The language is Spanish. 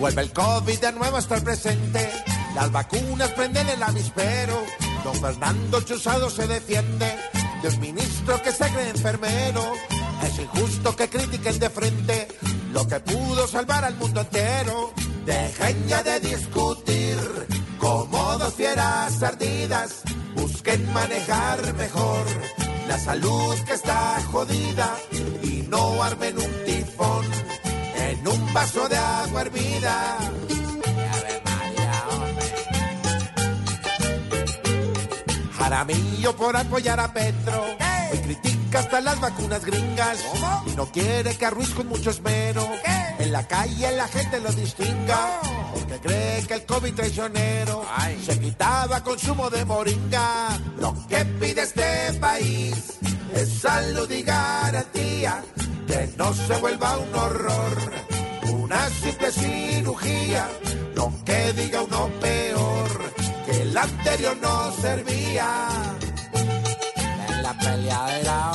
Vuelve el COVID de nuevo a estar presente. Las vacunas prenden el avispero. Don Fernando Chusado se defiende de un ministro que se cree enfermero. Es injusto que critiquen de frente lo que pudo salvar al mundo entero. Dejen ya de discutir como dos fieras ardidas. Busquen manejar mejor la salud que está jodida y no armen un vaso de agua hervida. Jaramillo por apoyar a Petro. Hoy critica hasta las vacunas gringas. Y no quiere que a Ruiz con mucho esmero en la calle la gente lo distinga. Porque cree que el COVID traicionero se quitaba consumo de moringa. Lo que pide este país es salud y garantía. Que no se vuelva un horror, cirugía. Lo que diga uno peor, que el anterior no servía. En la peleadera